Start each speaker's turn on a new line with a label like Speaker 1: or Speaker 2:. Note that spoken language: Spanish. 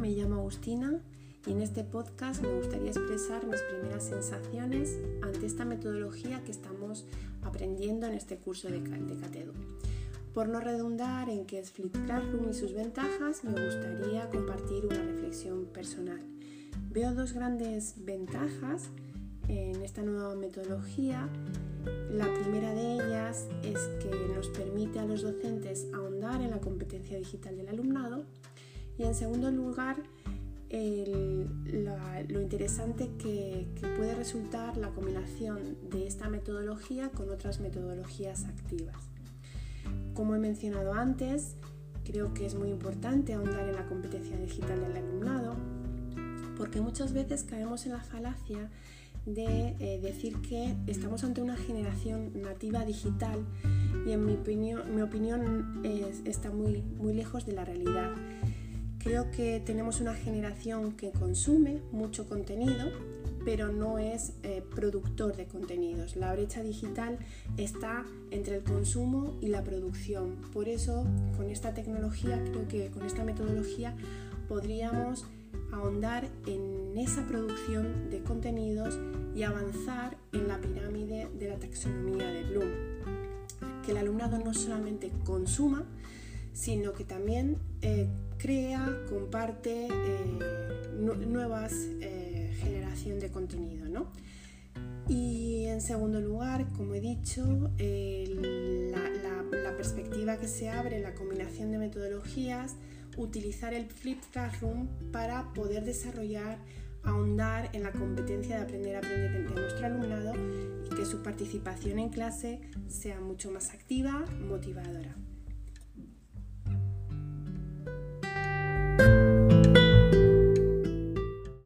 Speaker 1: me llamo Agustina y en este podcast me gustaría expresar mis primeras sensaciones ante esta metodología que estamos aprendiendo en este curso de, de Por no redundar en qué es Flip Classroom y sus ventajas, me gustaría compartir una reflexión personal. Veo dos grandes ventajas en esta nueva metodología. La primera de ellas es que nos permite a los docentes ahondar en la competencia digital del alumnado y en segundo lugar lo interesante que, puede resultar la combinación de esta metodología con otras metodologías activas. Como he mencionado antes, creo que es muy importante ahondar en la competencia digital del alumnado porque muchas veces caemos en la falacia de eh, decir que estamos ante una generación nativa digital y en mi opinión, mi opinión está muy, muy lejos de la realidad. Creo que tenemos una generación que consume mucho contenido, pero no es eh, productor de contenidos. La brecha digital está entre el consumo y la producción. Por eso, con esta tecnología, creo que con esta metodología podríamos ahondar en esa producción de contenidos y avanzar en la pirámide de la taxonomía de Bloom. Que el alumnado no solamente consuma, sino que también eh, crea, comparte eh, nuevas eh, generación de contenido. ¿no? Y en segundo lugar, como he dicho, la, perspectiva que se abre, la combinación de metodologías, utilizar el Flip Classroom para poder desarrollar, ahondar en la competencia de aprender a aprender de nuestro alumnado y que su participación en clase sea mucho más activa, motivadora.